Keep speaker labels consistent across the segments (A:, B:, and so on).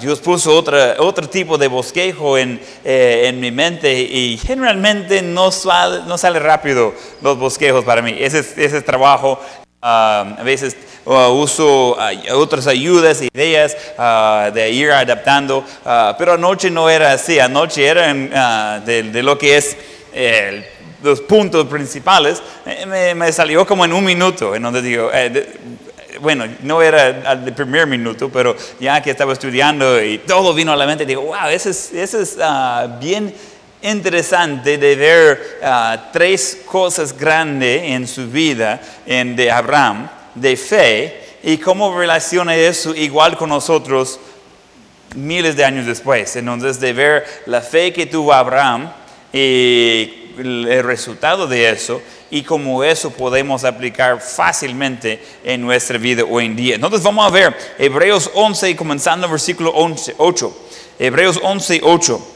A: Dios puso otra, otro tipo de bosquejo en, eh, en mi mente y generalmente no sale, no sale rápido los bosquejos para mí. Ese, es- ese es trabajo. ah, a veces ah, uso ah, otras ayudas, ideas ah, de ir adaptando, ah, pero anoche no era así. Anoche eran ah, de, de lo que es el los puntos principales, me, me salió como en un minuto, en donde digo, eh, bueno, no era al primer minuto, pero ya que estaba estudiando y todo vino a la mente, digo, wow, eso es, eso es ah, bien interesante de ver ah, tres cosas grandes en su vida en, de Abraham, de fe, y cómo relaciona eso igual con nosotros miles de años después. Entonces, de ver la fe que tuvo Abraham y el resultado de eso y cómo eso podemos aplicar fácilmente en nuestra vida hoy en día. Entonces, vamos a ver Hebreos 11, comenzando versículo 11, 8. Hebreos 11, 8.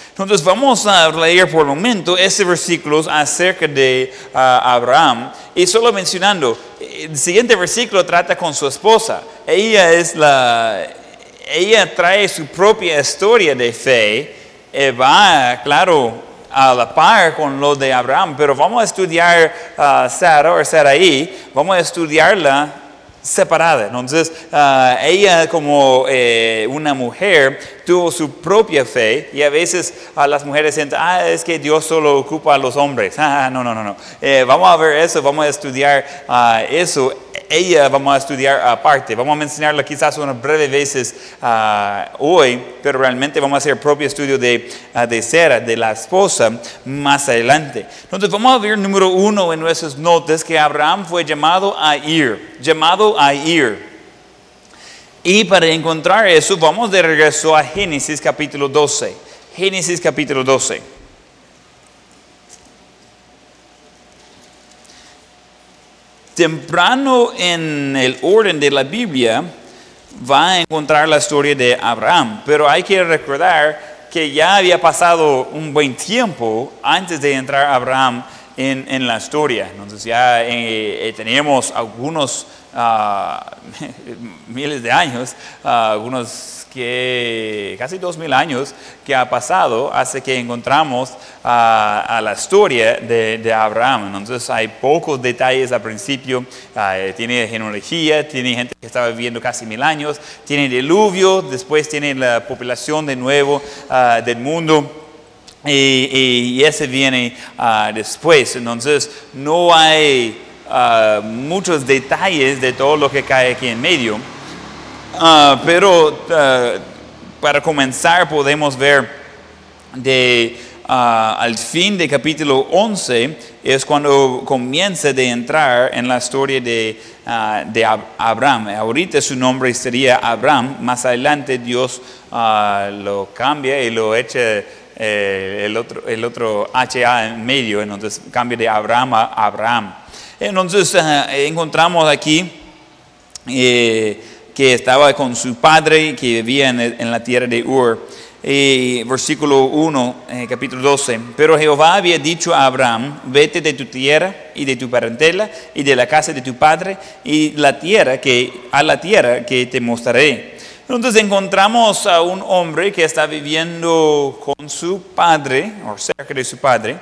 A: Entonces vamos a leer por el momento ese versículo acerca de ah, Abraham y solo mencionando, el siguiente versículo trata con su esposa. Ella es la, ella trae su propia historia de fe, eh, va, claro, a la par con lo de Abraham, pero vamos a estudiar a Sara o Sarai, vamos a estudiarla separada. Entonces, ah, ella como eh, una mujer tuvo su propia fe y a veces a las mujeres sienten, ah, es que Dios solo ocupa a los hombres. Ah, no, no, no, no. Eh, vamos a ver eso, vamos a estudiar ah, eso. Ella vamos a estudiar aparte. Vamos a mencionarla quizás unas breves veces ah, hoy, pero realmente vamos a hacer propio estudio de, ah, de Sara, de la esposa, más adelante. Entonces vamos a ver número uno en nuestras notas que Abraham fue llamado a ir, llamado a ir. Y para encontrar eso, vamos de regreso a Génesis capítulo 12. Génesis capítulo 12. Temprano en el orden de la Biblia va a encontrar la historia de Abraham, pero hay que recordar que ya había pasado un buen tiempo antes de entrar Abraham en, en la historia. Entonces ya eh, eh, algunos miles de años, algunos que casi dos mil años que ha pasado hasta que encontramos a la historia de, Abraham. Entonces hay pocos detalles al principio, ah, eh, tiene genealogía, tiene gente que estaba viviendo casi mil años, tiene diluvio, después tiene la población de nuevo ah, del mundo. Y ese viene ah, después. Entonces, no hay ah, muchos detalles de todo lo que cae aquí en medio. Ah, pero ah, para comenzar podemos ver de al fin de capítulo 11 es cuando comienza de entrar en la historia de, de Ab- Abraham. Ahorita su nombre sería Abraham, más adelante Dios lo cambia y lo echa eh, el, otro, el otro HA en medio, entonces cambia de Abraham a Abraham. Entonces ah, encontramos aquí eh, que estaba con su padre que vivía en, en la tierra de Ur. Versículo 1, eh, capítulo 12. Pero Jehová había dicho a Abraham, vete de tu tierra y de tu parentela y de la casa de tu padre y la tierra que, a la tierra que te mostraré. Entonces encontramos a un hombre que está viviendo con su padre, o cerca de su padre,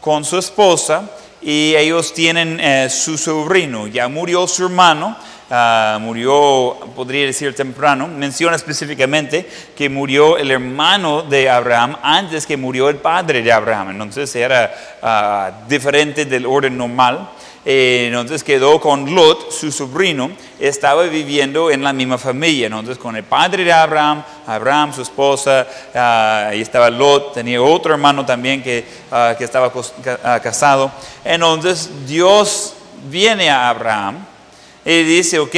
A: con su esposa, y ellos tienen eh, su sobrino. Ya murió su hermano, ah, murió, podría decir temprano. Menciona específicamente que murió el hermano de Abraham antes que murió el padre de Abraham. Entonces era ah, diferente del orden normal. Eh, entonces quedó con Lot, su sobrino, estaba viviendo en la misma familia. Entonces con el padre de Abraham, Abraham, su esposa, ah, ahí estaba Lot, tenía otro hermano también que, ah, que estaba ah, casado. Entonces Dios viene a Abraham y dice, ok,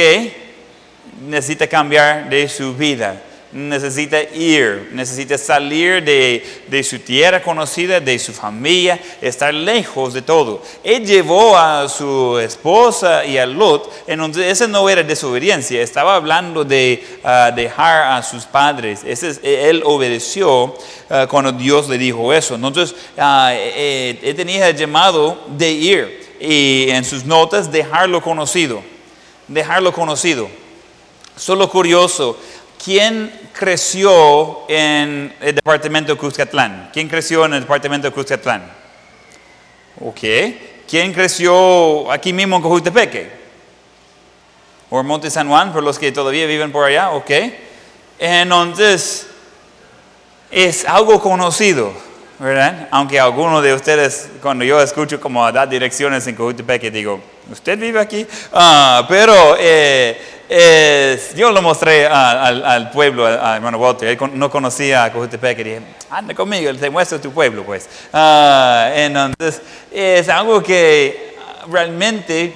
A: necesita cambiar de su vida. Necesita ir, necesita salir de, de, su tierra conocida, de su familia, estar lejos de todo. Él llevó a su esposa y a Lot, entonces esa no era desobediencia, estaba hablando de uh, dejar a sus padres. Ese él obedeció uh, cuando Dios le dijo eso. Entonces, uh, él tenía el llamado de ir y en sus notas dejarlo conocido, dejarlo conocido. Solo curioso, ¿quién creció en el departamento de Cuscatlán? ¿Quién creció en el departamento de Cuscatlán? Ok. ¿Quién creció aquí mismo en Cojutepeque? ¿O en Monte San Juan, por los que todavía viven por allá? Ok. Entonces, es algo conocido, ¿verdad? Aunque algunos de ustedes, cuando yo escucho como dar direcciones en Cojutepeque, digo, ¿usted vive aquí? Ah, pero... Eh, yo lo mostré al, al, pueblo, a, hermano Walter. Él no conocía a Cojutepec y dije, anda conmigo, te muestro tu pueblo, pues. Uh, entonces, es algo que realmente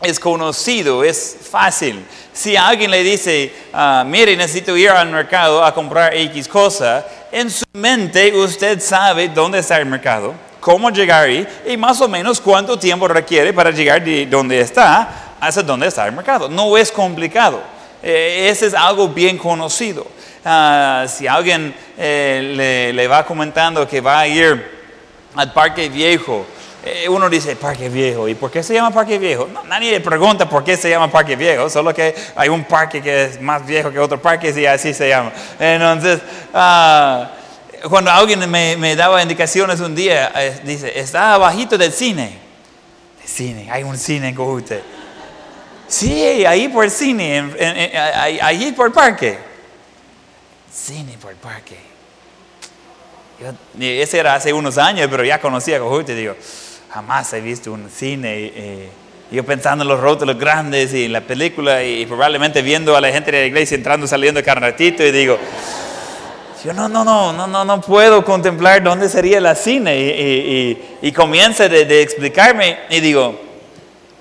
A: es conocido, es fácil. Si alguien le dice, uh, mire, necesito ir al mercado a comprar X cosa, en su mente usted sabe dónde está el mercado, cómo llegar ahí y más o menos cuánto tiempo requiere para llegar de donde está hasta dónde está el mercado. No es complicado. Eh, ese es algo bien conocido. Ah, si alguien eh, le, va comentando que va a ir al parque viejo, eh, uno dice parque viejo. ¿Y por qué se llama parque viejo? nadie le pregunta por qué se llama parque viejo, solo que hay un parque que es más viejo que otro parque y así se llama. Entonces, ah, cuando alguien me, daba indicaciones un día, dice, está abajito del cine. El cine, hay un cine en Cojute. Sí, ahí por el cine, ahí por el parque. Cine por el parque. ese era hace unos años, pero ya conocía Cojute. Digo, jamás he visto un cine. Eh, yo pensando en los rótulos grandes y en la película y, probablemente viendo a la gente de la iglesia entrando, saliendo cada ratito y digo, yo no, no, no, no, no, no puedo contemplar dónde sería la cine. Y, y, comienza de, de explicarme y digo,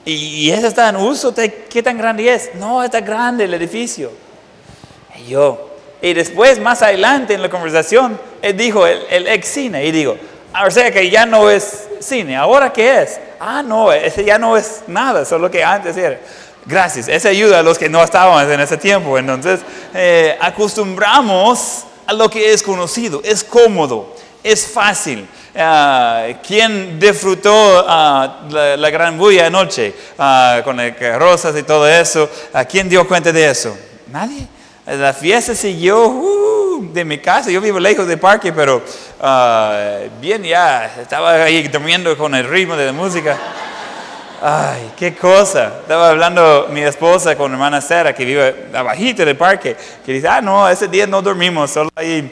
A: ¿Y, eso está en uso? ¿Qué tan grande es? No, está grande el edificio. Y yo, y después, más adelante en la conversación, él dijo el, ex cine. Y digo, ah, o sea que ya no es cine, ¿ahora qué es? Ah, no, ese ya no es nada, solo que antes era. Gracias, esa ayuda a los que no estábamos en ese tiempo. Entonces, eh, acostumbramos a lo que es conocido, es cómodo, es fácil. Uh, ¿Quién disfrutó ah, la, gran bulla anoche uh, con el rosas y todo eso? ¿Quién dio cuenta de eso? Nadie. La fiesta siguió uh, de mi casa. Yo vivo lejos del parque, pero bien ya. Estaba ahí durmiendo con el ritmo de la música. Ay, qué cosa. Estaba hablando mi esposa con hermana Sara, que vive abajito del parque, que dice, ah, no, ese día no dormimos, solo ahí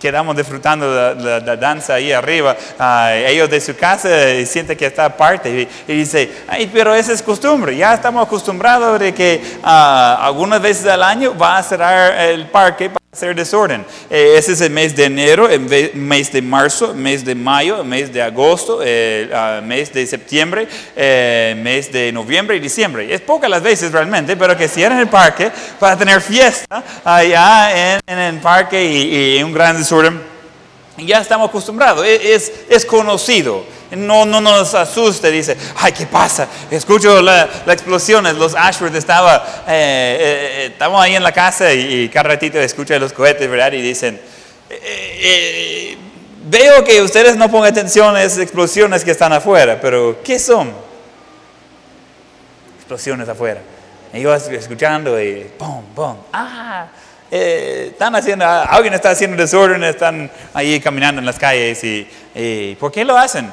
A: quedamos disfrutando de la, danza ahí arriba. Ah, ellos de su casa sienten que está aparte y, dice, ay, pero esa es costumbre. Ya estamos acostumbrados de que uh, algunas veces al año va a cerrar el parque hacer desorden. Eh, ese es el mes de enero, el mes de marzo, el mes de mayo, el mes de agosto, el ah, mes de septiembre, el mes de noviembre y diciembre. Es pocas las veces realmente, pero que cierren el parque para tener fiesta allá en, el parque y, y un gran desorden. Ya estamos acostumbrados, e, es, es conocido no, no nos asuste, dice, ay, ¿qué pasa? Escucho la explosiones, los Ashworth estaba, eh, eh, estamos ahí en la casa y, cada ratito escucho los cohetes, ¿verdad? Y dicen, eh, veo que ustedes no ponen atención a esas explosiones que están afuera, pero ¿qué son? Explosiones afuera. Y yo escuchando y pum, pum, ah, están haciendo, alguien está haciendo desorden, están ahí caminando en las calles y, y ¿por qué lo hacen?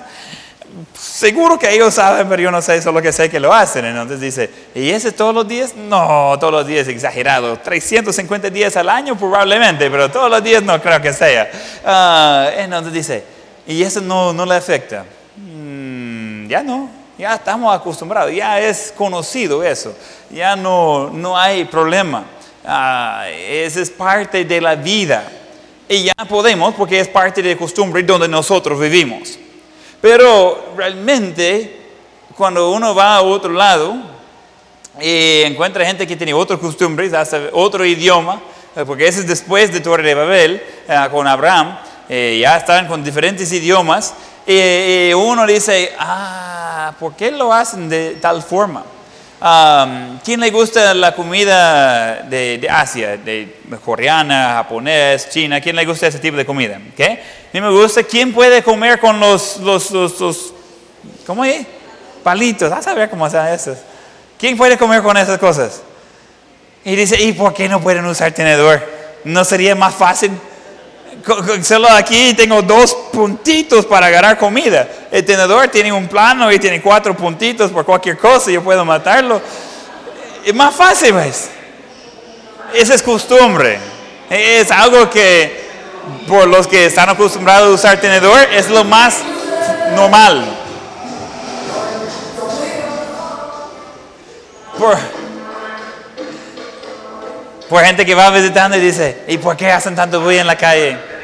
A: seguro que ellos saben, pero yo no sé, solo que sé que lo hacen. Entonces dice, ¿y ese todos los días? No, todos los días, exagerado. 350 días al año probablemente, pero todos los días no creo que sea. Uh, entonces dice, ¿y eso no, no le afecta? Mm, ya no, ya estamos acostumbrados, ya es conocido eso, ya no, no hay problema. Uh, esa es parte de la vida. Y ya podemos, porque es parte de costumbre donde nosotros vivimos. Pero realmente, cuando uno va a otro lado y encuentra gente que tiene otras costumbres, otro idioma, eh, porque ese es después de Torre de Babel, eh, con Abraham, eh, ya están con diferentes idiomas, y uno dice, ah, ¿por qué lo hacen de tal forma? Um, ¿Quién le gusta la comida de, de Asia, de coreana, japonés, china? ¿Quién le gusta ese tipo de comida? ¿Qué? A mí me gusta. ¿Quién puede comer con los, los, los, los ¿cómo es? Palitos. A saber cómo hacen esos. ¿Quién puede comer con esas cosas? Y dice, ¿y por qué no pueden usar tenedor? ¿No sería más fácil? Solo aquí tengo dos puntitos para agarrar comida. El tenedor tiene un plano y tiene cuatro puntitos por cualquier cosa, yo puedo matarlo. Es más fácil, ¿ves? Esa es costumbre. Es algo que por los que están acostumbrados a usar tenedor es lo más normal. Por, por gente que va visitando y dice, ¿y por qué hacen tanto bulla en la calle?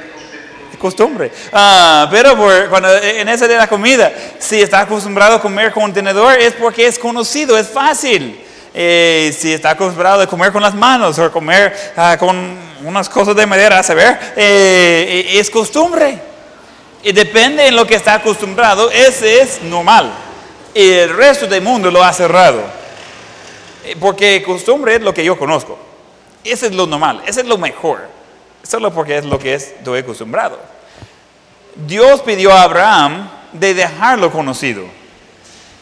A: Costumbre. Ah, pero por- cuando, en esa de la comida, si está acostumbrado a comer con tenedor es porque es conocido, es fácil. Eh, si está acostumbrado a comer con las manos o comer ah, con unas cosas de madera, a saber, eh, es costumbre. Y depende en lo que está acostumbrado, ese es normal. Y el resto del mundo lo ha cerrado. Eh, Porque costumbre es lo que yo conozco. Ese es lo normal, ese es lo mejor. Solo porque es lo que es, estoy acostumbrado. Dios pidió a Abraham de dejarlo conocido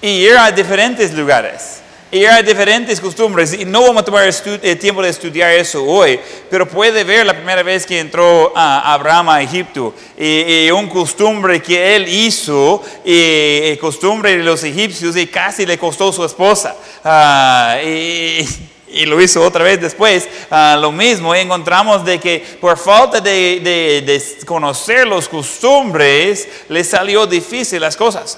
A: y ir a diferentes lugares, ir a diferentes costumbres. Y no vamos a tomar estu- eh, tiempo de estudiar eso hoy, pero puede ver la primera vez que entró a Abraham a Egipto y, y un costumbre que él hizo, y, y costumbre de los egipcios, y casi le costó su esposa. Ah, y, y lo hizo otra vez después, ah, lo mismo, y encontramos de que por falta de, de- de conocer los costumbres, le salió difícil las cosas.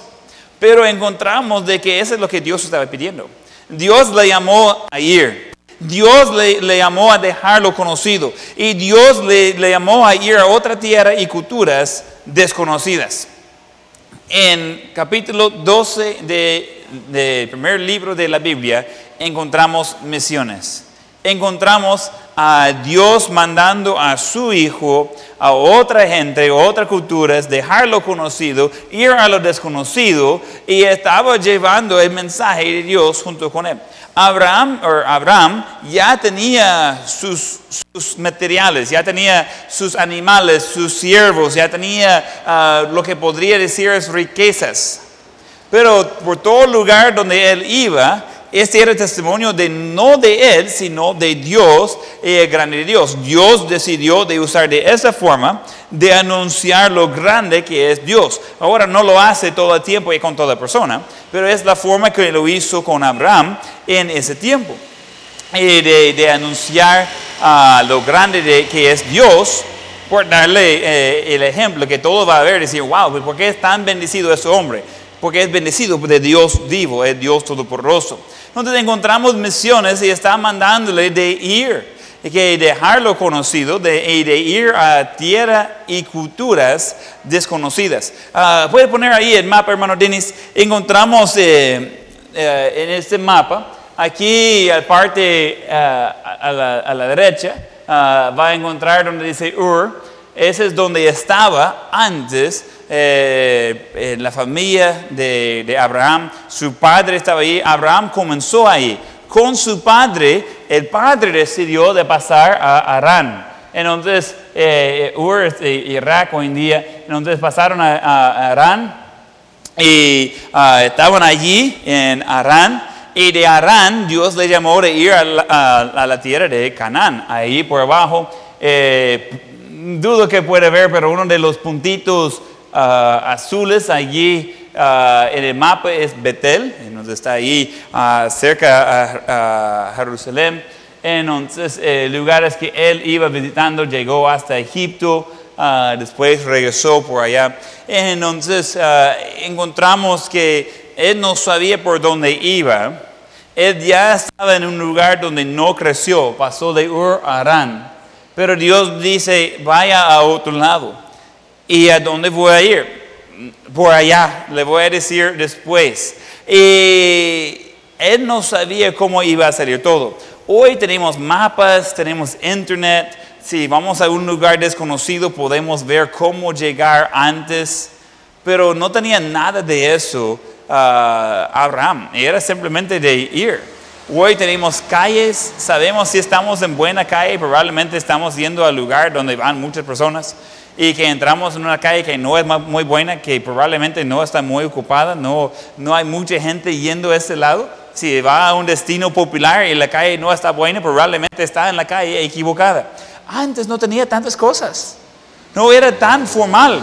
A: Pero encontramos de que eso es lo que Dios estaba pidiendo. Dios le llamó a ir. Dios le, le llamó a dejarlo conocido. Y Dios le, le llamó a ir a otra tierra y culturas desconocidas. En capítulo 12 de- del primer libro de la Biblia encontramos misiones. Encontramos a Dios mandando a su hijo a otra gente, a otras culturas, dejarlo conocido, ir a lo desconocido y estaba llevando el mensaje de Dios junto con él. Abraham, Abraham ya tenía sus, sus materiales, ya tenía sus animales, sus siervos, ya tenía ah, lo que podría decir es riquezas. Pero por todo lugar donde él iba, este era testimonio de no de él, sino de Dios y el grande de Dios. Dios decidió de usar de esa forma de anunciar lo grande que es Dios. Ahora no lo hace todo el tiempo y con toda persona, pero es la forma que lo hizo con Abraham en ese tiempo. Y de, de anunciar ah, lo grande de, que es Dios, por darle eh, el ejemplo que todo va a ver y decir, wow, ¿por qué es tan bendecido ese hombre? Porque es bendecido de Dios vivo, es Dios todopoderoso. Entonces encontramos misiones y está mandándole de ir, que dejarlo conocido, de, de ir a tierra y culturas desconocidas. Ah, Puede poner ahí el mapa, hermano Denis. Encontramos eh, eh, en este mapa, aquí al parte ah, a, la, a la derecha, ah, va a encontrar donde dice Ur. Ese es donde estaba antes eh, eh, la familia de, Abraham. Su padre estaba ahí. Abraham comenzó ahí. Con su padre, el padre decidió de pasar a Arán. Entonces, eh, Ur de Irak hoy en día. Entonces pasaron a, Arán y ah, estaban allí en Arán. Y de Arán Dios le llamó de ir a la, a- a la tierra de Canaán, ahí por abajo. eh, dudo que puede ver, pero uno de los puntitos ah, azules allí ah, en el mapa es Betel, entonces está ahí ah, cerca a, a Jerusalén. Entonces, eh, lugares que él iba visitando, llegó hasta Egipto, ah, después regresó por allá. Entonces, encontramos que él no sabía por dónde iba. Él ya estaba en un lugar donde no creció, pasó de Ur a Arán. Pero Dios dice, vaya a otro lado. ¿Y a dónde voy a ir? Por allá, le voy a decir después. Y él no sabía cómo iba a salir todo. Hoy tenemos mapas, tenemos internet, si vamos a un lugar desconocido podemos ver cómo llegar antes, pero no tenía nada de eso ah, Abraham, era simplemente de ir. Hoy tenemos calles, sabemos si estamos en buena calle, probablemente estamos yendo al lugar donde van muchas personas y que entramos en una calle que no es muy buena, que probablemente no está muy ocupada, no, no hay mucha gente yendo a ese lado. Si va a un destino popular y la calle no está buena, probablemente está en la calle equivocada. Antes no tenía tantas cosas, no era tan formal,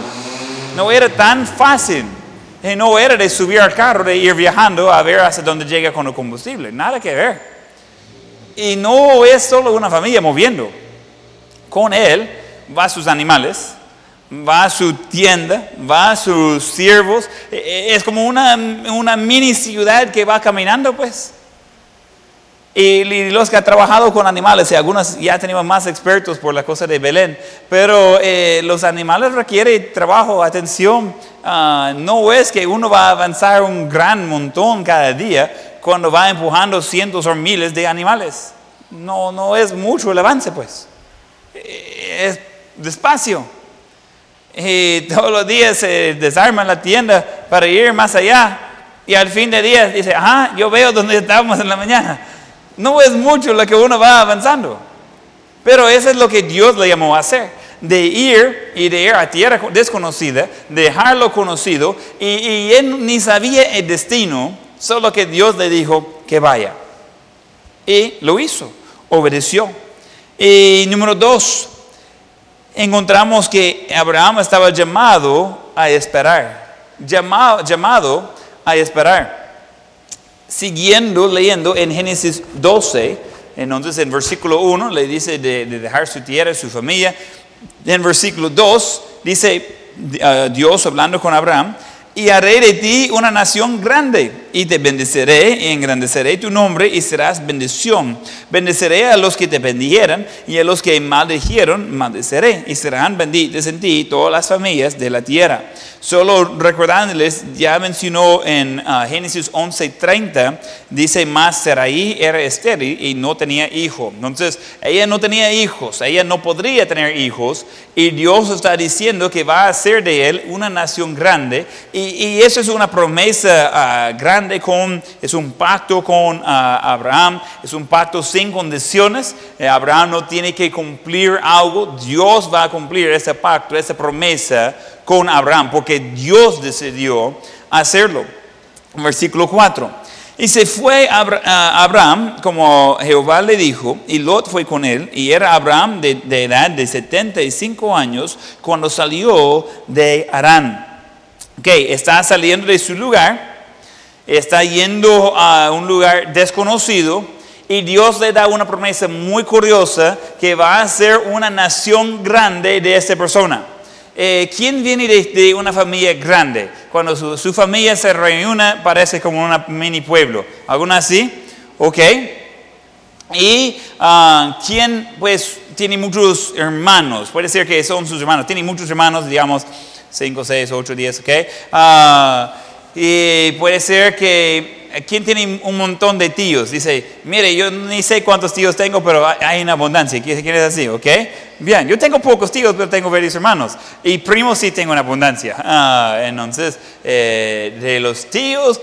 A: no era tan fácil. No era de subir al carro, de ir viajando a ver hasta dónde llega con el combustible, nada que ver. Y no es solo una familia moviendo. Con él va sus animales, va su tienda, va sus siervos. E, e, es como una, una mini ciudad que va caminando, pues. Y los que han trabajado con animales, y algunos ya tenemos más expertos por la cosa de Belén, pero eh, los animales requieren trabajo, atención. Ah, no es que uno va a avanzar un gran montón cada día cuando va empujando cientos o miles de animales. No, no es mucho el avance, pues. Eh, es despacio. Y todos los días se desarma la tienda para ir más allá. Y al fin de día dice, ajá, yo veo donde estábamos en la mañana. No es mucho lo que uno va avanzando. Pero eso es lo que Dios le llamó a hacer. De ir y de ir a tierra desconocida, dejarlo conocido. Y, y él ni sabía el destino, solo que Dios le dijo que vaya. Y lo hizo, obedeció. Y número dos, encontramos que Abraham estaba llamado a esperar, llamado, llamado a esperar. Siguiendo leyendo en Génesis 12, entonces en versículo 1 le dice de, dejar su tierra, su familia. En versículo 2 dice uh, Dios hablando con Abraham, y haré de ti una nación grande, y te bendeceré y engrandeceré tu nombre, y serás bendición. Bendeceré a los que te bendijeran, y a los que maldijeron, maldeceré, y serán benditas en ti todas las familias de la tierra. Solo recordándoles, ya mencionó en uh, Génesis 11:30, dice, más Saraí era estéril y no tenía hijo. Entonces, ella no tenía hijos, ella no podría tener hijos, y Dios está diciendo que va a hacer de él una nación grande, y, eso es una promesa uh, grande, con, es un pacto con uh, Abraham, es un pacto sin condiciones. Eh, Abraham no tiene que cumplir algo, Dios va a cumplir ese pacto, esa promesa con Abraham, porque Dios decidió hacerlo. Versículo 4. Y se fue Abraham como Jehová le dijo, y Lot fue con él, y era Abraham de, edad de 75 años cuando salió de Arán. Ok, está saliendo de su lugar, está yendo a un lugar desconocido, y Dios le da una promesa muy curiosa que va a ser una nación grande de esta persona. Eh, ¿quién viene de, una familia grande? Cuando su, familia se reúne parece como un mini pueblo. ¿Alguna así? ¿Ok? ¿Y ah, quién pues tiene muchos hermanos? Puede ser que son sus hermanos. Tiene muchos hermanos, digamos 5, 6, 8, 10, ¿ok? Ah, y puede ser que ¿quién tiene un montón de tíos? Dice, mire, yo ni sé cuántos tíos tengo, pero hay una abundancia. ¿Quién es así? ¿Ok? Bien, yo tengo pocos tíos, pero tengo varios hermanos. Y primos sí tengo una abundancia. Ah, entonces, eh, de los tíos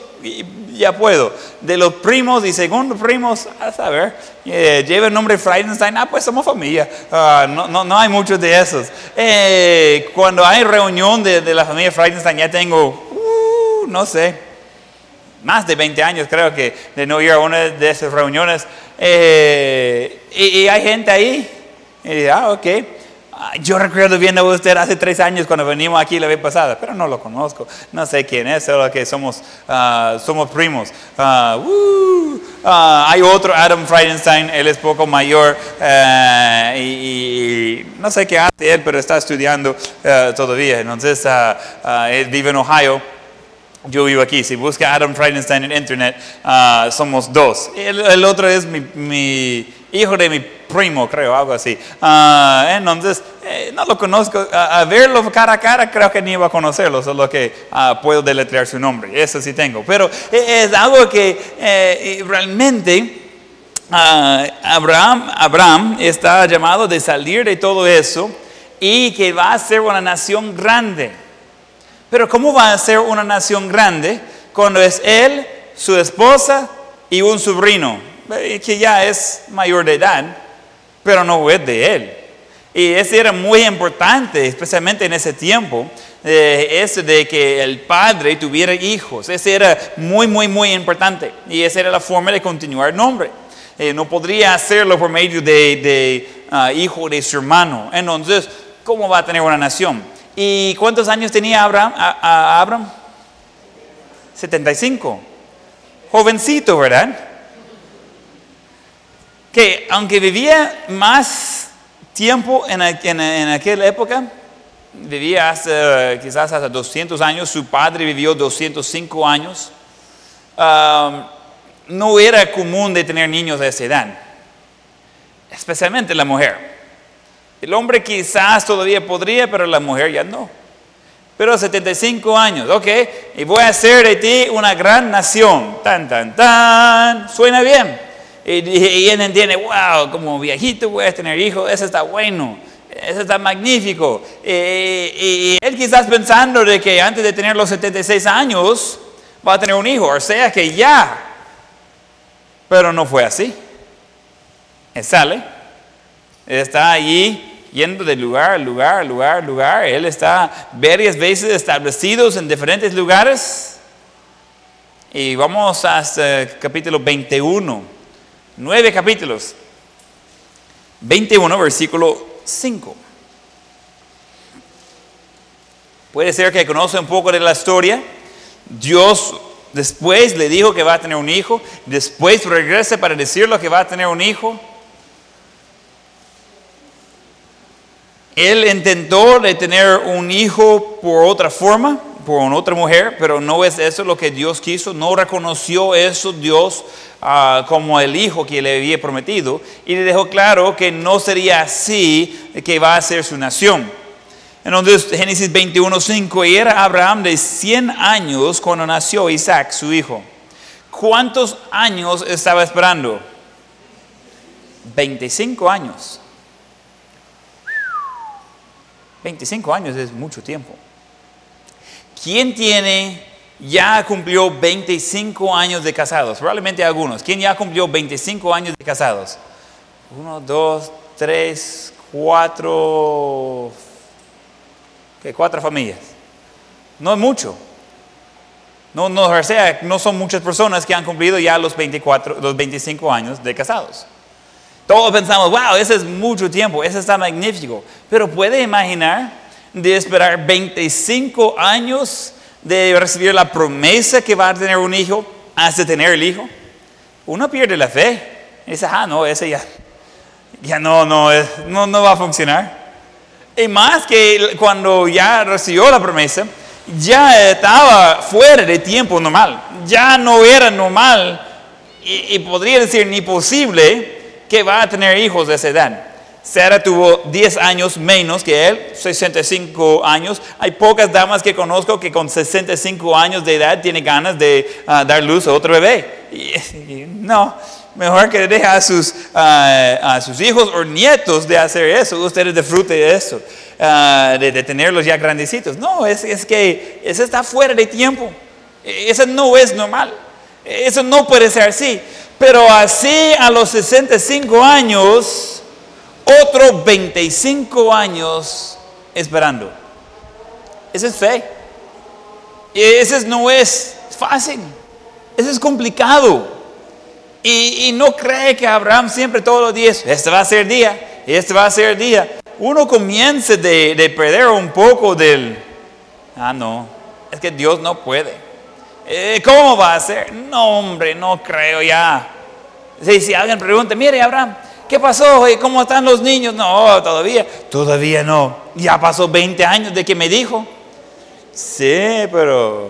A: ya puedo. De los primos y segundo primos, a saber, eh, lleva el nombre Friedenstein, ah, pues somos familia. Ah, no, no, no, hay muchos de esos. Eh, cuando hay reunión de, de, la familia Friedenstein, ya tengo, uh, no sé, más de 20 años creo que de no ir a una de esas reuniones. Eh, y, hay gente ahí. Y ah, ok. Ah, yo recuerdo viendo a usted hace tres años cuando venimos aquí la vez pasada, pero no lo conozco, no sé quién es, solo que somos, uh, somos primos. Uh, hay otro Adam Friedenstein, él es poco mayor eh, y, no sé qué hace él, pero está estudiando eh, todavía. Entonces, él vive en Ohio yo vivo aquí. Si busca Adam Friedenstein en internet, ah, somos dos. El, otro es mi, hijo de mi primo, creo, algo así. Uh, entonces, eh, no lo conozco. a verlo cara a cara, creo que ni iba a conocerlo, solo que ah, puedo deletrear su nombre. Eso sí tengo. Pero eh, es algo que eh, realmente ah, Abraham, Abraham está llamado de salir de todo eso y que va a ser una nación grande. Pero ¿cómo va a ser una nación grande cuando es él, su esposa y un sobrino que ya es mayor de edad, pero no es de él? Y eso era muy importante, especialmente en ese tiempo, eh, eso de que el padre tuviera hijos. Eso era muy, muy, muy importante. Y esa era la forma de continuar el nombre. Eh, no podría hacerlo por medio de, ah, hijo de su hermano. Entonces, ¿cómo va a tener una nación? ¿Y cuántos años tenía Abraham? Abraham? 75. Jovencito, ¿verdad? Que aunque vivía más tiempo en, aquella época, vivía hace, quizás hace 200 años, su padre vivió 205 años. no era común de tener niños de esa edad, especialmente la mujer. El hombre quizás todavía podría, pero la mujer ya no. Pero 75 años, ok, y voy a hacer de ti una gran nación. Tan, tan, tan, suena bien. Y, y, él entiende, wow, como viejito voy a tener hijos, eso está bueno. Eso está magnífico. Y, él quizás pensando de que antes de tener los 76 años va a tener un hijo, o sea que ya. Pero no fue así. Él sale, está allí yendo de lugar a lugar, lugar, lugar. Él está varias veces establecidos en diferentes lugares. Y vamos hasta capítulo 21, nueve capítulos. 21, versículo 5. Puede ser que conoce un poco de la historia. Dios después le dijo que va a tener un hijo. Después regresa para decirle que va a tener un hijo. Él intentó de tener un hijo por otra forma, por otra mujer, pero no es eso lo que Dios quiso. No reconoció eso Dios Ah, como el hijo que le había prometido y le dejó claro que no sería así que va a ser su nación. Entonces Génesis 21.5, y era Abraham de 100 años cuando nació Isaac, su hijo. ¿Cuántos años estaba esperando? 25 años. 25 años es mucho tiempo. ¿Quién tiene ya cumplió 25 años de casados, probablemente algunos. ¿Quién ya cumplió 25 años de casados? Uno, dos, tres, cuatro, ¿qué? Cuatro familias. No es mucho. No, no, no son muchas personas que han cumplido ya los, 24, los 25 años de casados. Todos pensamos, wow, ese es mucho tiempo, ese está magnífico. Pero puede imaginar de esperar 25 años de recibir la promesa que va a tener un hijo de tener el hijo, uno pierde la fe. Y dice, ah, no, ese ya, ya no, no, no, no va a funcionar. Y más que cuando ya recibió la promesa, ya estaba fuera de tiempo normal. Ya no era normal y, y podría decir ni posible que va a tener hijos de edad. Sara tuvo 10 años menos que él, 65 años. Hay pocas damas que conozco que con 65 años de edad tienen ganas de ah, dar luz a otro bebé. no, mejor que deje a sus, ah, a sus hijos o nietos de hacer eso. Ustedes disfruten de eso, ah, de, de, tenerlos ya grandecitos. No, es, es que eso está fuera de tiempo. Eso no es normal. Eso no puede ser así. Pero así a los 65 años otros 25 años esperando. Esa es fe. Y ese no es fácil. Eso es complicado. Y, no cree que Abraham siempre todos los días, este va a ser día, este va a ser día. Uno comienza de, perder un poco del, ah, no, es que Dios no puede. Eh, ¿Cómo va a ser? No, hombre, no creo ya. Si, alguien pregunta, mire, Abraham, ¿Qué pasó? ¿Cómo están los niños? No, todavía. Todavía no. Ya pasó 20 años de que me dijo. Sí, pero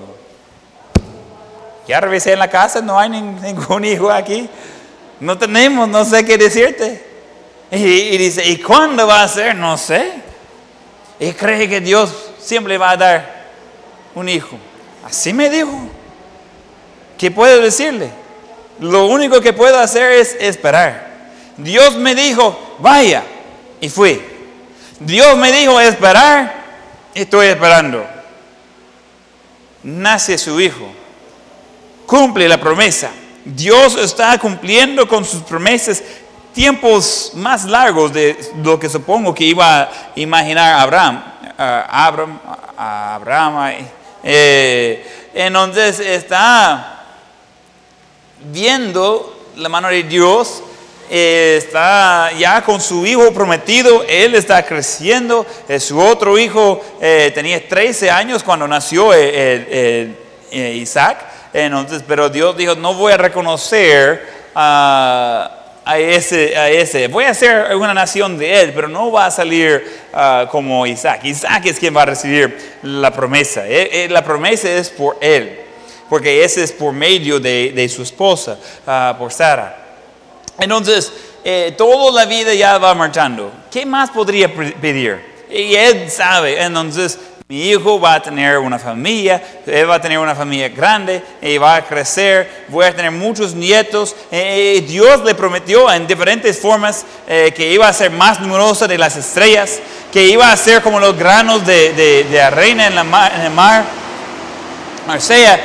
A: ya revisé en la casa, no hay ningún hijo aquí. No tenemos, no sé qué decirte. Y, dice, ¿y cuándo va a ser? No sé. Y cree que Dios siempre va a dar un hijo. Así me dijo. ¿Qué puedo decirle? lo único que puedo hacer es esperar. Dios me dijo, vaya, y fui. Dios me dijo esperar, estoy esperando. Nace su hijo, cumple la promesa. Dios está cumpliendo con sus promesas tiempos más largos de lo que supongo que iba a imaginar Abraham. Abraham, Abraham eh, entonces está viendo la mano de Dios, eh, está ya con su hijo prometido, él está creciendo, eh, su otro hijo tenía 13 años cuando nació Isaac, entonces, pero Dios dijo, no voy a reconocer a ese, a ese. Voy a hacer una nación de él, pero no va a salir ah, como Isaac. Isaac es quien va a recibir la promesa. Eh, eh, la promesa es por él, porque ese es por medio de, su esposa, ah, por Sara. Entonces, eh, toda la vida ya va marchando. ¿Qué más podría pedir? Y él sabe, entonces mi hijo va a tener una familia, él va a tener una familia grande, y va a crecer, voy a tener muchos nietos. Eh, Dios le prometió en diferentes formas eh, que iba a ser más numerosa de las estrellas, que iba a ser como los granos de, de, arena en, la en el mar. O sea,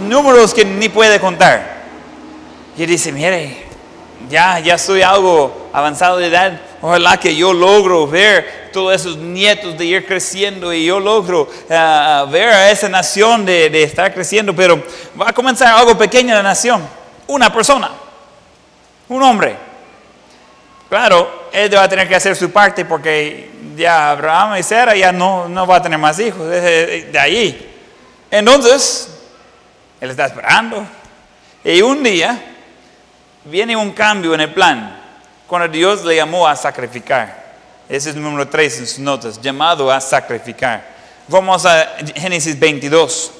A: números que ni puede contar. Y dice, mire, ya, ya soy algo avanzado de edad, ojalá que yo logro ver todos esos nietos de ir creciendo y yo logro ah, ver a esa nación de, estar creciendo, pero va a comenzar algo pequeño en la nación, una persona, un hombre. Claro, él va a tener que hacer su parte porque ya Abraham y Sara ya no, no va a tener más hijos de, de ahí. Entonces, él está esperando. Y un día viene un cambio en el plan, cuando Dios le llamó a sacrificar. Ese es el número 3 en sus notas, llamado a sacrificar. Vamos a Génesis 22.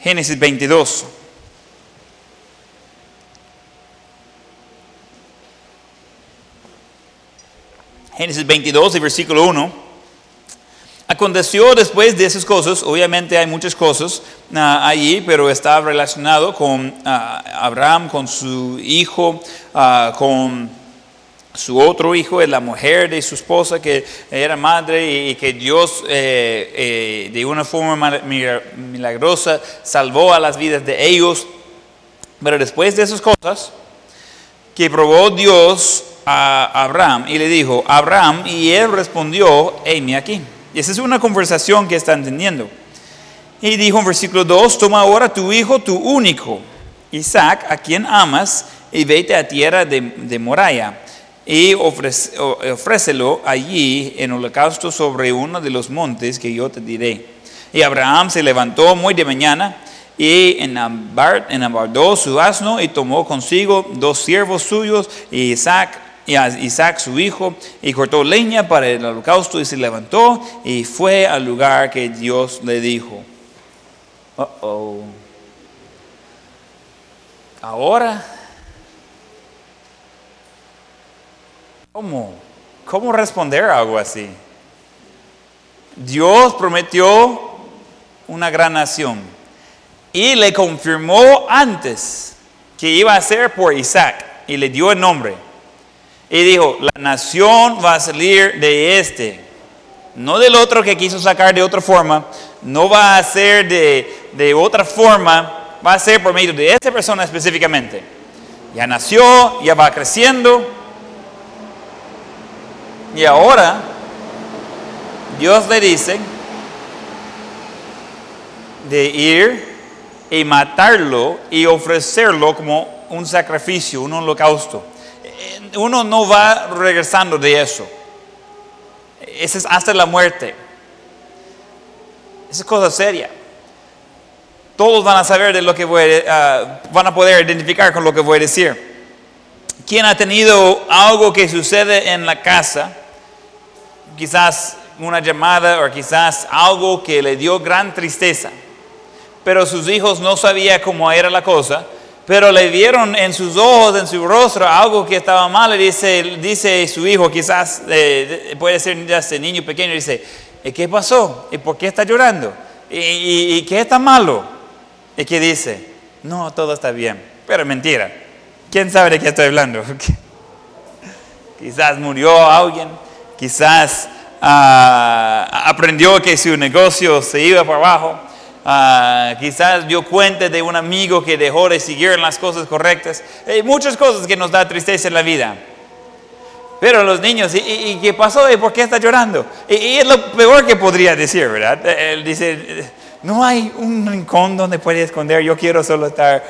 A: Génesis 22. Génesis 22 y versículo 1. Aconteció después de esas cosas, obviamente hay muchas cosas ah, allí, pero está relacionado con ah, Abraham, con su hijo, uh, con su otro hijo la mujer de su esposa que era madre y, que Dios eh, eh, de una forma milagrosa salvó a las vidas de ellos. Pero después de esas cosas, que probó Dios a Abraham y le dijo, Abraham, y él respondió, heme aquí. Y esa es una conversación que está entendiendo. Y dijo en versículo 2, toma ahora tu hijo, tu único, Isaac, a quien amas, y vete a tierra de, de y ofrécelo allí en holocausto sobre uno de los montes que yo te diré. Y Abraham se levantó muy de mañana y enabardó su asno y tomó consigo dos siervos suyos y Isaac, y Isaac su hijo y cortó leña para el holocausto y se levantó y fue al lugar que Dios le dijo. Ahora ¿Cómo? ¿Cómo responder a algo así? Dios prometió una gran nación y le confirmó antes que iba a ser por Isaac y le dio el nombre. Y dijo, la nación va a salir de este, no del otro que quiso sacar de otra forma, no va a ser de, de otra forma, va a ser por medio de esta persona específicamente. Ya nació, ya va creciendo, y ahora Dios le dice de ir y matarlo y ofrecerlo como un sacrificio, un holocausto. Uno no va regresando de eso. Ese es hasta la muerte. Esa es cosa seria. Todos van a saber de lo que voy a, uh, van a poder identificar con lo que voy a decir. ¿Quién ha tenido algo que sucede en la casa quizás una llamada o quizás algo que le dio gran tristeza. Pero sus hijos no sabían cómo era la cosa, pero le vieron en sus ojos, en su rostro, algo que estaba mal. Y dice, dice su hijo, quizás eh, puede ser ese niño pequeño, dice, ¿qué pasó? ¿Y por qué está llorando? ¿Y, y, qué está malo? ¿Y qué dice? No, todo está bien. pero mentira. ¿Quién sabe de qué estoy hablando? quizás murió alguien, quizás ah, aprendió que su negocio se iba para abajo, ah, quizás dio cuenta de un amigo que dejó de seguir las cosas correctas. Hay muchas cosas que nos da tristeza en la vida. Pero los niños, ¿y, qué pasó? ¿Y por qué está llorando? Y, es lo peor que podría decir, ¿verdad? Él dice, no hay un rincón donde puede esconder, yo quiero solo estar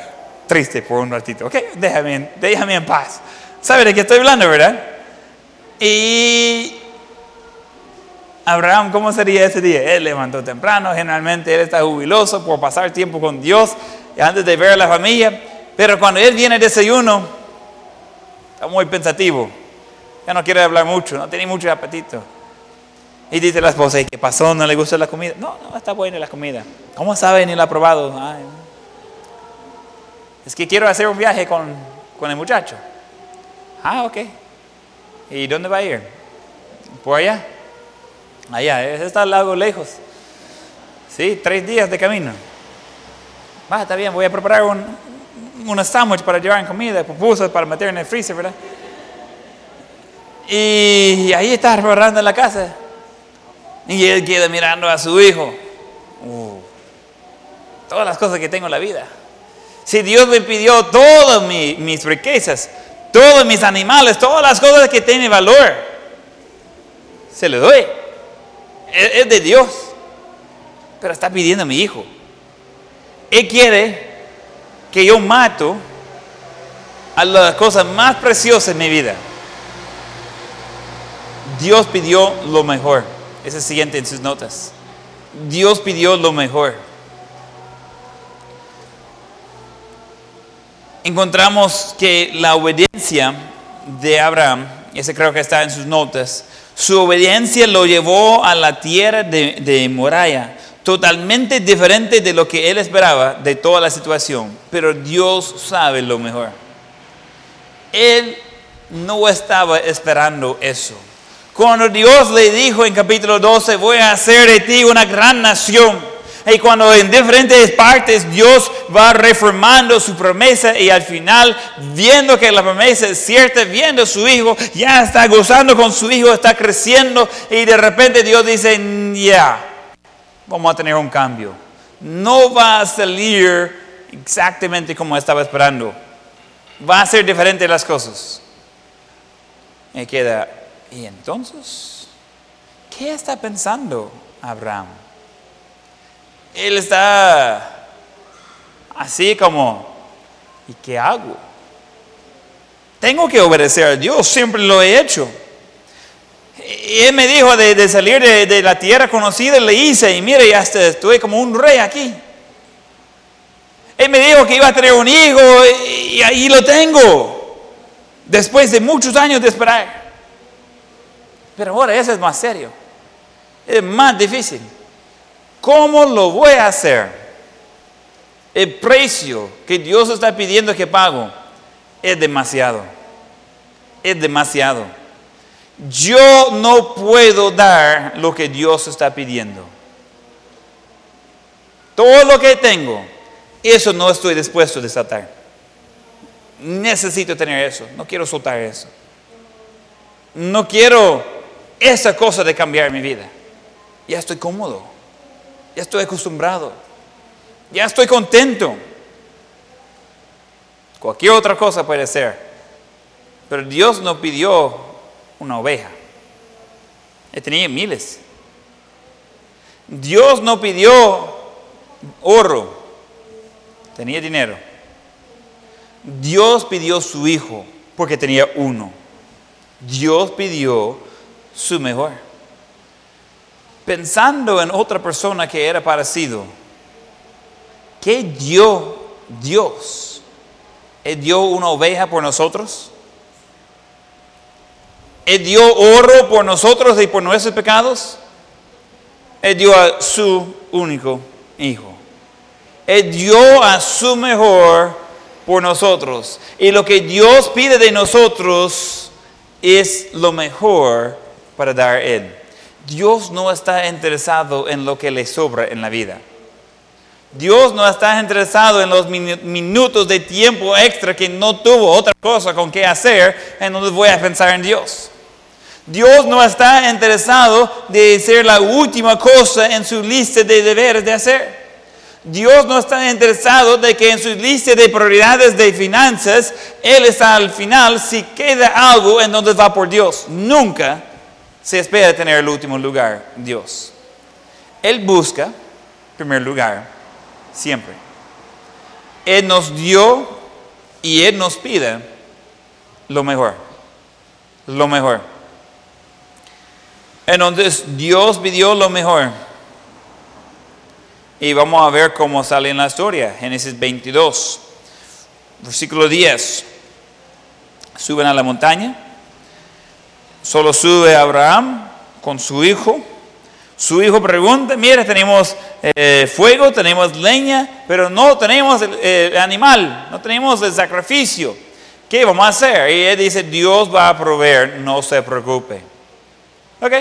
A: triste por un ratito. Ok, déjame, déjame en paz. ¿Sabe de qué estoy hablando, verdad? Y Abraham, ¿cómo sería ese día? Él levantó temprano, generalmente él está jubiloso por pasar tiempo con Dios antes de ver a la familia, pero cuando él viene al desayuno, está muy pensativo ya no quiere hablar mucho, no tiene mucho apetito. Y dice la esposa, ¿y qué pasó? ¿No le gusta la comida? No, no, está buena la comida. ¿Cómo sabe? Ni la ha probado. es que quiero hacer un viaje con, con el muchacho. Ah, ok. ¿Y dónde va a ir? Por allá. Allá, está al lado lejos. Sí, tres días de camino. Va, está bien, voy a preparar un, sándwich para llevar en comida, pupusas para meter en el freezer, ¿verdad? Y ahí está reparando en la casa. Y él queda mirando a su hijo. Uh, todas las cosas que tengo en la vida. Si Dios me pidió todas mis riquezas, todos mis animales, todas las cosas que tienen valor, se le doy. Es, de Dios. Pero está pidiendo a mi hijo. Él quiere que yo mato a las cosas más preciosas en mi vida. Dios pidió lo mejor. Es el siguiente en sus notas. Dios pidió lo mejor. Encontramos que la obediencia de Abraham, ese creo que está en sus notas, su obediencia lo llevó a la tierra de, de totalmente diferente de lo que él esperaba de toda la situación, pero Dios sabe lo mejor. Él no estaba esperando eso. Cuando Dios le dijo en capítulo 12, voy a hacer de ti una gran nación. Y cuando en diferentes partes Dios va reformando su promesa y al final, viendo que la promesa es cierta, viendo a su hijo, ya está gozando con su hijo, está creciendo y de repente Dios dice, ya, vamos a tener un cambio. No va a salir exactamente como estaba esperando. Va a ser diferente las cosas. Y queda, y entonces, ¿qué está pensando Abraham? Él está así como, ¿y qué hago? Tengo que obedecer a Dios, siempre lo he hecho. Y él me dijo de, salir de, la tierra conocida, le hice, y mire, ya estoy como un rey aquí. Él me dijo que iba a tener un hijo, y ahí lo tengo, después de muchos años de esperar. Pero ahora eso es más serio. Es más difícil. ¿Cómo lo voy a hacer? El precio que Dios está pidiendo que pago es demasiado. Es demasiado. Yo no puedo dar lo que Dios está pidiendo. Todo lo que tengo, eso no estoy dispuesto a desatar. Necesito tener eso. No quiero soltar eso. No quiero esa cosa de cambiar mi vida. Ya estoy cómodo, ya estoy acostumbrado, ya estoy contento. Cualquier otra cosa puede ser, pero Dios no pidió una oveja. Él tenía miles. Dios no pidió oro, tenía dinero. Dios pidió su hijo porque tenía uno. Dios pidió su mejor. Pensando en otra persona que era parecido, ¿qué dio Dios? ¿Él dio una oveja por nosotros? ¿Él dio oro por nosotros y por nuestros pecados? Él dio a su único hijo. Él dio a su mejor por nosotros. Y lo que Dios pide de nosotros es lo mejor para dar Él. Dios no está interesado en lo que le sobra en la vida. Dios no está interesado en los minutos de tiempo extra que no tuvo otra cosa con qué hacer, entonces voy a pensar en Dios. Dios no está interesado de ser la última cosa en su lista de deberes de hacer. Dios no está interesado de que en su lista de prioridades de finanzas, Él está al final si queda algo en donde va por Dios. Nunca se espera tener el último lugar, Dios. Él busca primer lugar, siempre. Él nos dio y Él nos pide lo mejor, lo mejor. Entonces Dios pidió lo mejor. Y vamos a ver cómo sale en la historia. Génesis 22, versículo 10. Suben a la montaña. Solo sube Abraham con su hijo. Su hijo pregunta, mira, tenemos eh, fuego, tenemos leña, pero no tenemos el, animal, no tenemos el sacrificio. ¿Qué vamos a hacer? Y él dice, Dios va a proveer, no se preocupe. ¿Ok?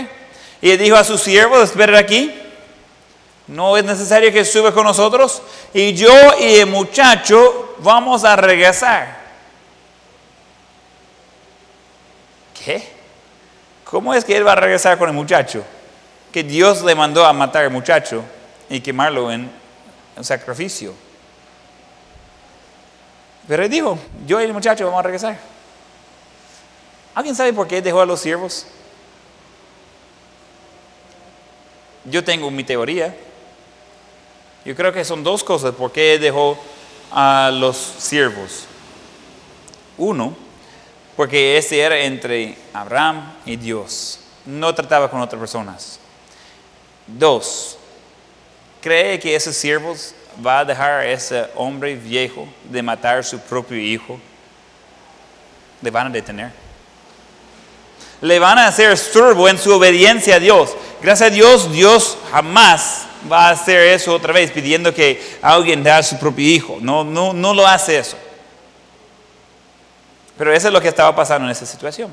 A: Y él dijo a sus siervos, esperen aquí. No es necesario que suba con nosotros. Y yo y el muchacho vamos a regresar. ¿Qué? ¿Cómo es que él va a regresar con el muchacho? Que Dios le mandó a matar al muchacho y quemarlo en sacrificio. Pero él dijo, yo y el muchacho vamos a regresar. ¿Alguien sabe por qué dejó a los siervos? Yo tengo mi teoría. Yo creo que son dos cosas por qué dejó a los siervos. Uno, porque ese era entre Abraham y Dios. No trataba con otras personas. Dos, cree que esos siervos va a dejar a ese hombre viejo de matar a su propio hijo. Le van a detener. Le van a hacer esturbo en su obediencia a Dios. Gracias a Dios, Dios jamás va a hacer eso otra vez pidiendo que alguien dé a su propio hijo. No, no, no lo hace eso. Pero eso es lo que estaba pasando en esa situación.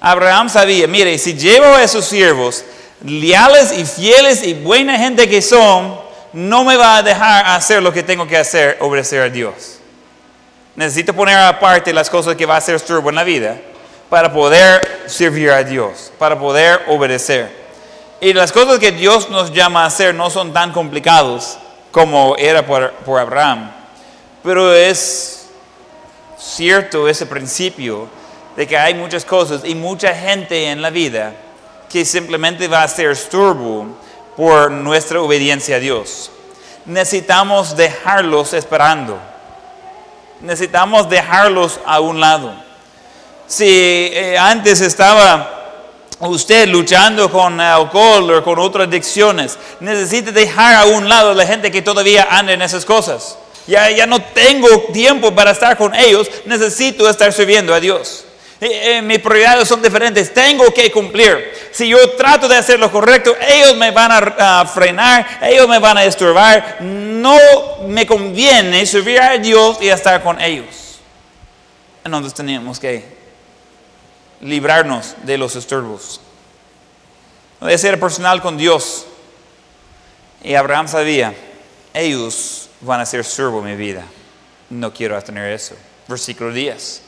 A: Abraham sabía, mire, si llevo a esos siervos, leales y fieles y buena gente que son, no me va a dejar hacer lo que tengo que hacer, obedecer a Dios. Necesito poner aparte las cosas que va a hacer esturbo en la vida para poder servir a Dios, para poder obedecer. Y las cosas que Dios nos llama a hacer no son tan complicados como era por, por Abraham. Pero es cierto ese principio de que hay muchas cosas y mucha gente en la vida que simplemente va a ser esturbo por nuestra obediencia a Dios. Necesitamos dejarlos esperando. Necesitamos dejarlos a un lado. Si eh, antes estaba usted luchando con alcohol o con otras adicciones, necesita dejar a un lado la gente que todavía anda en esas cosas. Ya, no tengo tiempo para estar con ellos, necesito estar sirviendo a Dios. Eh, eh, mis prioridades son diferentes, tengo que cumplir. Si yo trato de hacer lo correcto, ellos me van a, frenar, ellos me van a estorbar. No me conviene servir a Dios y estar con ellos. Entonces tenemos que librarnos de los estorbos. Debe ser personal con Dios. Y Abraham sabía, ellos van a ser estorbo en mi vida. No quiero tener eso. Versículo 10.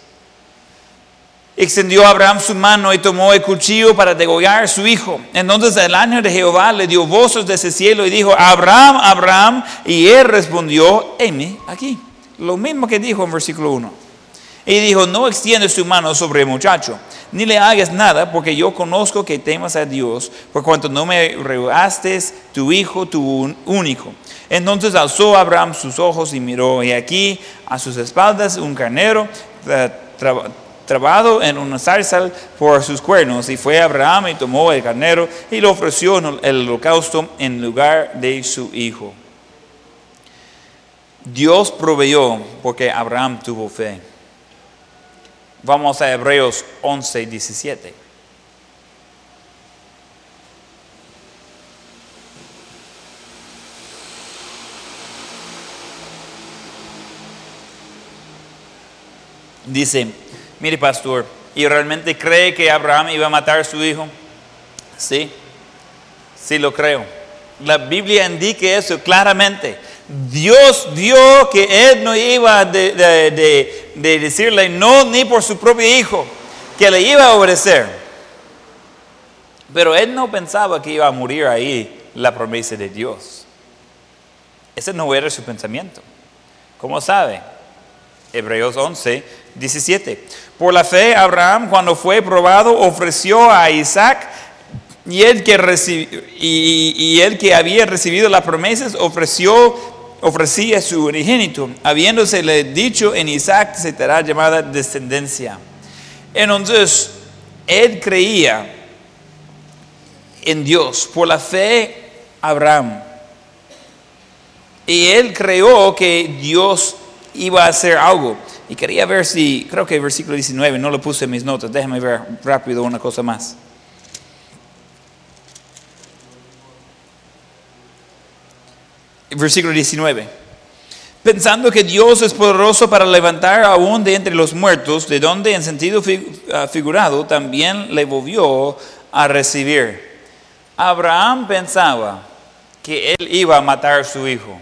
A: Extendió Abraham su mano y tomó el cuchillo para degollar a su hijo. Entonces el ángel de Jehová le dio voces de ese cielo y dijo, Abraham, Abraham. Y él respondió, heme aquí. Lo mismo que dijo en versículo 1. Y dijo, no extiende su mano sobre el muchacho ni le hagas nada, porque yo conozco que temas a Dios, por cuanto no me rehuaste tu hijo, tu único. Entonces alzó Abraham sus ojos y miró, y aquí a sus espaldas un carnero trabado en una zarzal por sus cuernos. Y fue Abraham y tomó el carnero y lo ofreció en el holocausto en lugar de su hijo. Dios proveyó porque Abraham tuvo fe. Vamos a Hebreos 11, 17. Dice, mire pastor, ¿y realmente cree que Abraham iba a matar a su hijo? Sí, sí lo creo. La Biblia indica eso claramente. Dios vio que él no iba de, de- de- de decirle no ni por su propio hijo, que le iba a obedecer. Pero él no pensaba que iba a morir ahí la promesa de Dios. Ese no era su pensamiento. ¿Cómo sabe? Hebreos 11, 17. Por la fe, Abraham, cuando fue probado, ofreció a Isaac y el que, reci- y, y el que había recibido las promesas ofreció, ofrecía su unigénito, habiéndosele dicho en Isaac se te llamada descendencia. Entonces, él creía en Dios. Por la fe, Abraham. Y él creyó que Dios iba a hacer algo. Y quería ver si, creo que el versículo 19, no lo puse en mis notas, déjame ver rápido una cosa más. Versículo 19. Pensando que Dios es poderoso para levantar aún de entre los muertos, de donde en sentido ah, figurado también le volvió a recibir. Abraham pensaba que él iba a matar a su hijo.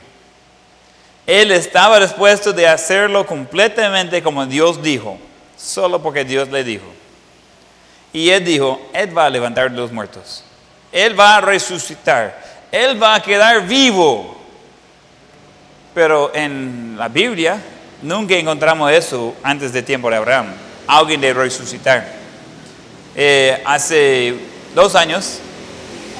A: Él estaba dispuesto de hacerlo completamente como Dios dijo, solo porque Dios le dijo. Y él dijo, Él va a levantar de los muertos. Él va a resucitar. Él va a quedar vivo. Pero en la Biblia nunca encontramos eso antes del tiempo de Abraham. Alguien de resucitar. Eh, hace dos años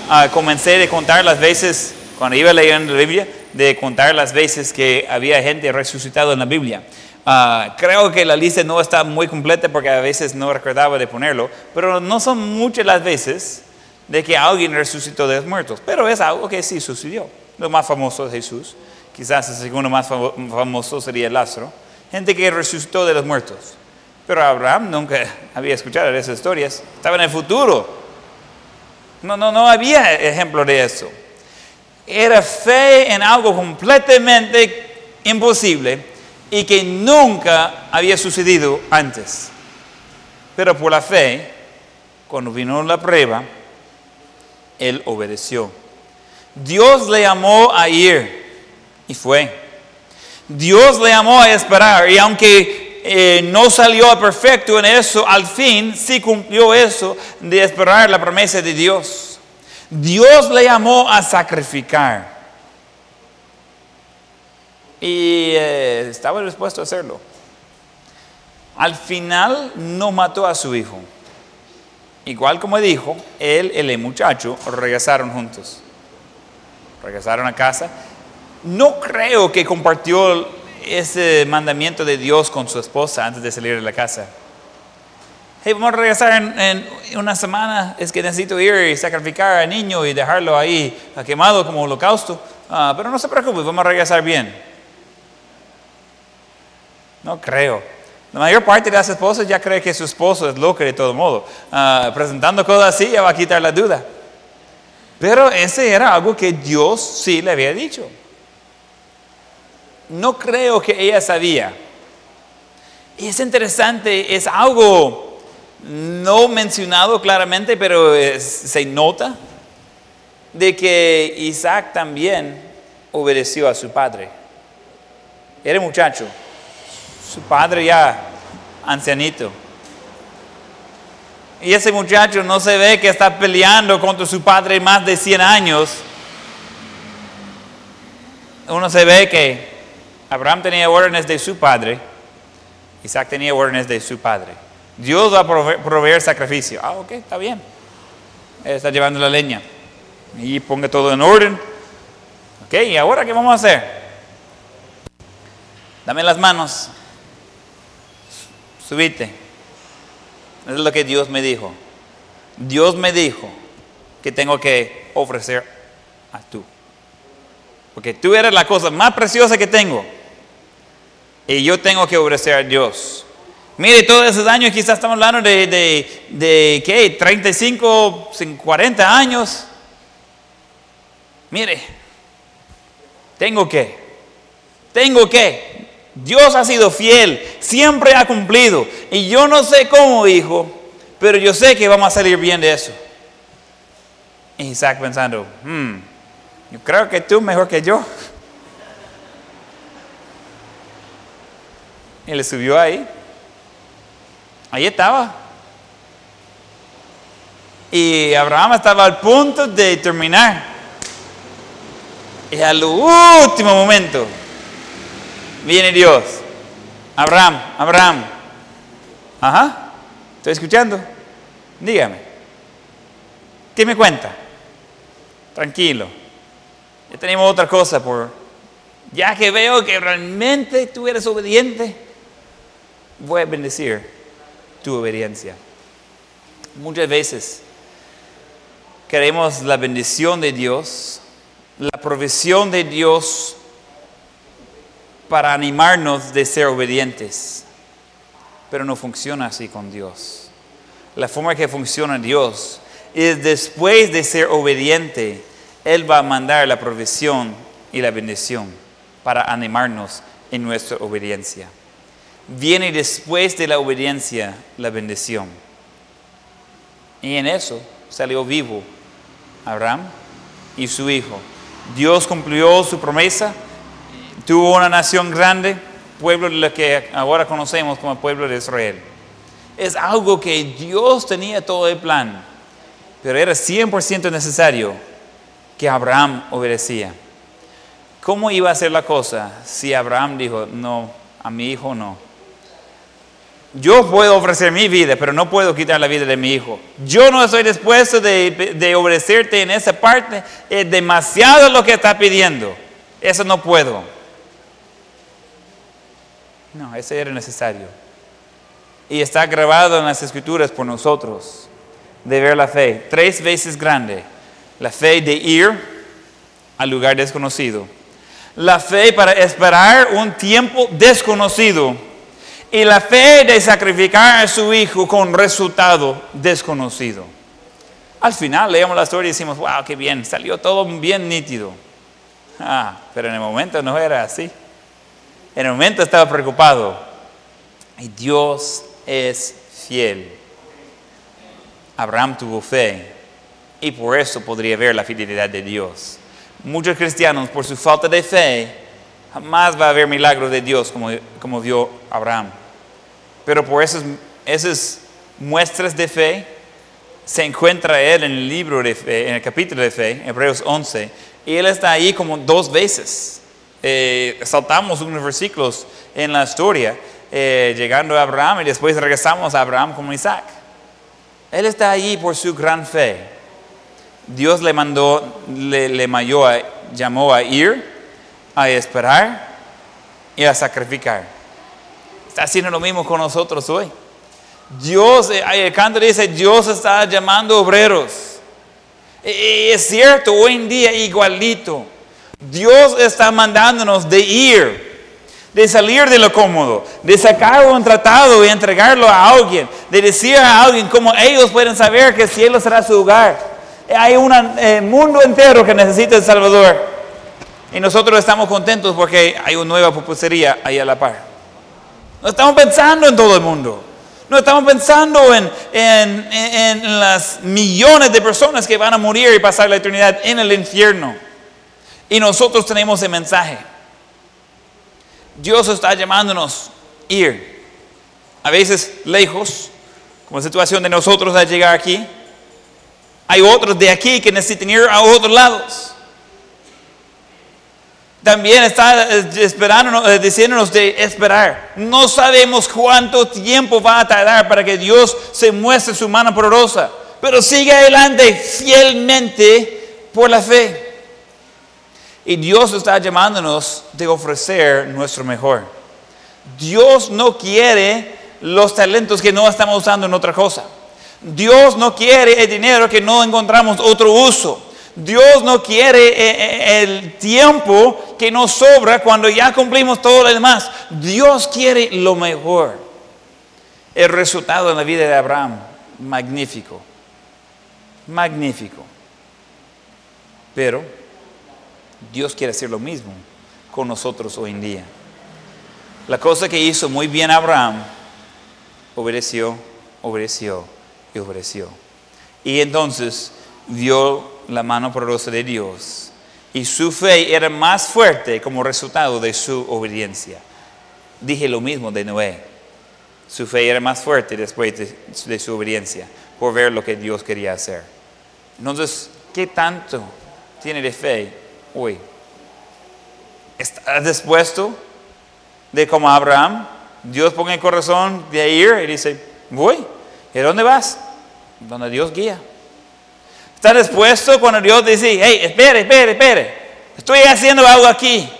A: ah, comencé a contar las veces, cuando iba leyendo la Biblia, de contar las veces que había gente resucitado en la Biblia. Ah, creo que la lista no está muy completa porque a veces no recordaba de ponerlo, pero no son muchas las veces de que alguien resucitó de los muertos, pero es algo que sí sucedió. Lo más famoso es Jesús, quizás el segundo más famo- famoso sería Lázaro, gente que resucitó de los muertos. Pero Abraham nunca había escuchado esas historias, estaba en el futuro. No, no, no había ejemplo de eso. Era fe en algo completamente imposible y que nunca había sucedido antes. Pero por la fe, cuando vino la prueba, él obedeció. Dios le llamó a ir y fue. Dios le llamó a esperar y aunque eh, no salió perfecto en eso, al fin sí cumplió eso de esperar la promesa de Dios. Dios le llamó a sacrificar y eh, estaba dispuesto a hacerlo. Al final no mató a su hijo. Igual como dijo, él y el muchacho regresaron juntos. Regresaron a casa. No creo que compartió ese mandamiento de Dios con su esposa antes de salir de la casa. Hey, vamos a regresar en, en una semana. Es que necesito ir y sacrificar al niño y dejarlo ahí ah, quemado como holocausto. Ah, pero no se preocupe, vamos a regresar bien. No creo. La mayor parte de las esposas ya cree que su esposo es loco de todo modo. Ah, presentando cosas así ya va a quitar la duda. Pero ese era algo que Dios sí le había dicho. No creo que ella sabía. Y es interesante, es algo no mencionado claramente, pero es- se nota de que Isaac también obedeció a su padre. Era muchacho, su padre ya ancianito. Y ese muchacho no se ve que está peleando contra su padre más de 100 años. Uno se ve que Abraham tenía órdenes de su padre, Isaac tenía órdenes de su padre. Dios va a proveer, sacrificio. Ah, ok, está bien. Él está llevando la leña. Y ponga todo en orden. Ok, ¿y ahora qué vamos a hacer? Dame las manos. Subite. Es lo que Dios me dijo. Dios me dijo que tengo que ofrecer a tú. Porque tú eres la cosa más preciosa que tengo. Y yo tengo que obedecer a Dios. Mire, todos esos años, quizás estamos hablando de, de, de ¿qué? 35, 40 años. Mire, tengo que, tengo que. Dios ha sido fiel, siempre ha cumplido. Y yo no sé cómo, hijo, pero yo sé que vamos a salir bien de eso. Y Isaac pensando, hmm, yo creo que tú mejor que yo. Le subió ahí. Ahí estaba. Y Abraham estaba al punto de terminar. Y al último momento viene Dios. Abraham, Abraham. Ajá. ¿Estoy escuchando? Dígame. ¿Qué me cuenta? Tranquilo. Ya tenemos otra cosa por... Ya que veo que realmente tú eres obediente, voy a bendecir tu obediencia. Muchas veces queremos la bendición de Dios, la provisión de Dios para animarnos de ser obedientes, pero no funciona así con Dios. La forma que funciona Dios es después de ser obediente, Él va a mandar la provisión y la bendición para animarnos en nuestra obediencia. Viene después de la obediencia la bendición. Y en eso salió vivo Abraham y su hijo. Dios cumplió su promesa, tuvo una nación grande, pueblo de lo que ahora conocemos como pueblo de Israel. Es algo que Dios tenía todo el plan, pero era 100% necesario que Abraham obedecía. ¿Cómo iba a ser la cosa si Abraham dijo, no, a mi hijo no? Yo puedo ofrecer mi vida, pero no puedo quitar la vida de mi hijo. Yo no estoy dispuesto de, de obedecerte en esa parte. Es demasiado lo que está pidiendo. Eso no puedo. No, eso era necesario. Y está grabado en las escrituras por nosotros de ver la fe. Tres veces grande. La fe de ir al lugar desconocido. La fe para esperar un tiempo desconocido y la fe de sacrificar a su hijo con resultado desconocido. Al final leemos la historia y decimos, wow, qué bien, salió todo bien nítido. Ah, pero en el momento no era así. En el momento estaba preocupado. Y Dios es fiel. Abraham tuvo fe y por eso podría ver la fidelidad de Dios. Muchos cristianos, por su falta de fe, jamás va a haber milagros de Dios como, como vio Abraham. Pero por esas, esas muestras de fe, se encuentra él en el libro de fe, en el capítulo de fe, Hebreos 11, y él está ahí como dos veces. Eh, saltamos unos versículos en la historia, eh, llegando a Abraham y después regresamos a Abraham como Isaac. Él está ahí por su gran fe. Dios le mandó, le, le llamó a ir a esperar y a sacrificar. Está haciendo lo mismo con nosotros hoy. Dios, eh, el canto dice, Dios está llamando obreros. Y es cierto, hoy en día igualito. Dios está mandándonos de ir, de salir de lo cómodo, de sacar un tratado y entregarlo a alguien, de decir a alguien cómo ellos pueden saber que el cielo será su hogar. Hay un eh, mundo entero que necesita el Salvador. Y nosotros estamos contentos porque hay una nueva pupusería ahí a la par. No estamos pensando en todo el mundo. No estamos pensando en, en, las millones de personas que van a morir y pasar la eternidad en el infierno. Y nosotros tenemos el mensaje. Dios está llamándonos ir. A veces lejos, como la situación de nosotros al llegar aquí. Hay otros de aquí que necesitan ir a otros lados también está eh, esperando, eh, diciéndonos de esperar. No sabemos cuánto tiempo va a tardar para que Dios se muestre su mano poderosa, pero sigue adelante fielmente por la fe. Y Dios está llamándonos de ofrecer nuestro mejor. Dios no quiere los talentos que no estamos usando en otra cosa. Dios no quiere el dinero que no encontramos otro uso. Dios no quiere eh, eh, el tiempo que nos sobra cuando ya cumplimos todo lo demás. Dios quiere lo mejor. El resultado en la vida de Abraham, magnífico. Magnífico. Pero Dios quiere hacer lo mismo con nosotros hoy en día. La cosa que hizo muy bien Abraham, obedeció, obedeció y obedeció. Y entonces vio la mano poderosa de Dios y su fe era más fuerte como resultado de su obediencia. Dije lo mismo de Noé. Su fe era más fuerte después de, de su obediencia, por ver lo que Dios quería hacer. Entonces, ¿qué tanto tiene de fe hoy? ¿Estás dispuesto de como Abraham? Dios pone el corazón de ir y dice, voy. ¿Y dónde vas? Donde Dios guía. ¿Estás dispuesto cuando Dios dice, hey, espere, espere, espere, estoy haciendo algo aquí?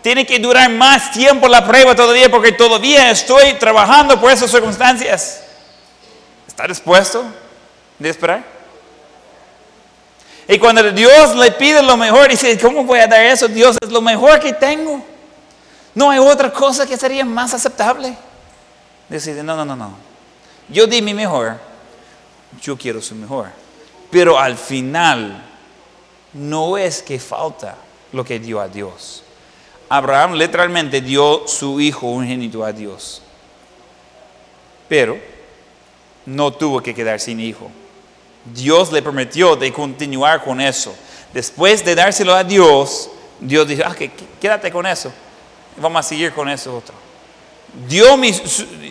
A: Tiene que durar más tiempo la prueba todavía porque todavía estoy trabajando por esas circunstancias. ¿Está dispuesto de esperar? Y cuando Dios le pide lo mejor, dice, ¿cómo voy a dar eso? Dios es lo mejor que tengo. No hay otra cosa que sería más aceptable. Dice, no, no, no, no. Yo di mi mejor, yo quiero su mejor. Pero al final, no es que falta lo que dio a Dios. Abraham literalmente dio su hijo unigénito a Dios. Pero no tuvo que quedar sin hijo. Dios le prometió de continuar con eso. Después de dárselo a Dios, Dios dijo, ah, que, quédate con eso. Vamos a seguir con eso otro. Dios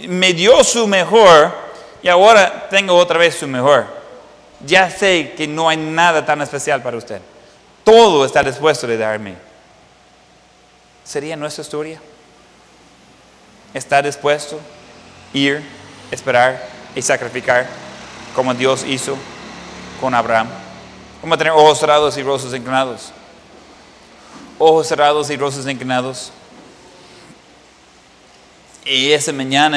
A: me dio su mejor y ahora tengo otra vez su mejor. Ya sé que no hay nada tan especial para usted. Todo está dispuesto de darme. ¿Sería nuestra historia? ¿Está dispuesto ir, esperar y sacrificar como Dios hizo con Abraham? Vamos a tener ojos cerrados y rostros inclinados. Ojos cerrados y rostros inclinados. Y esa mañana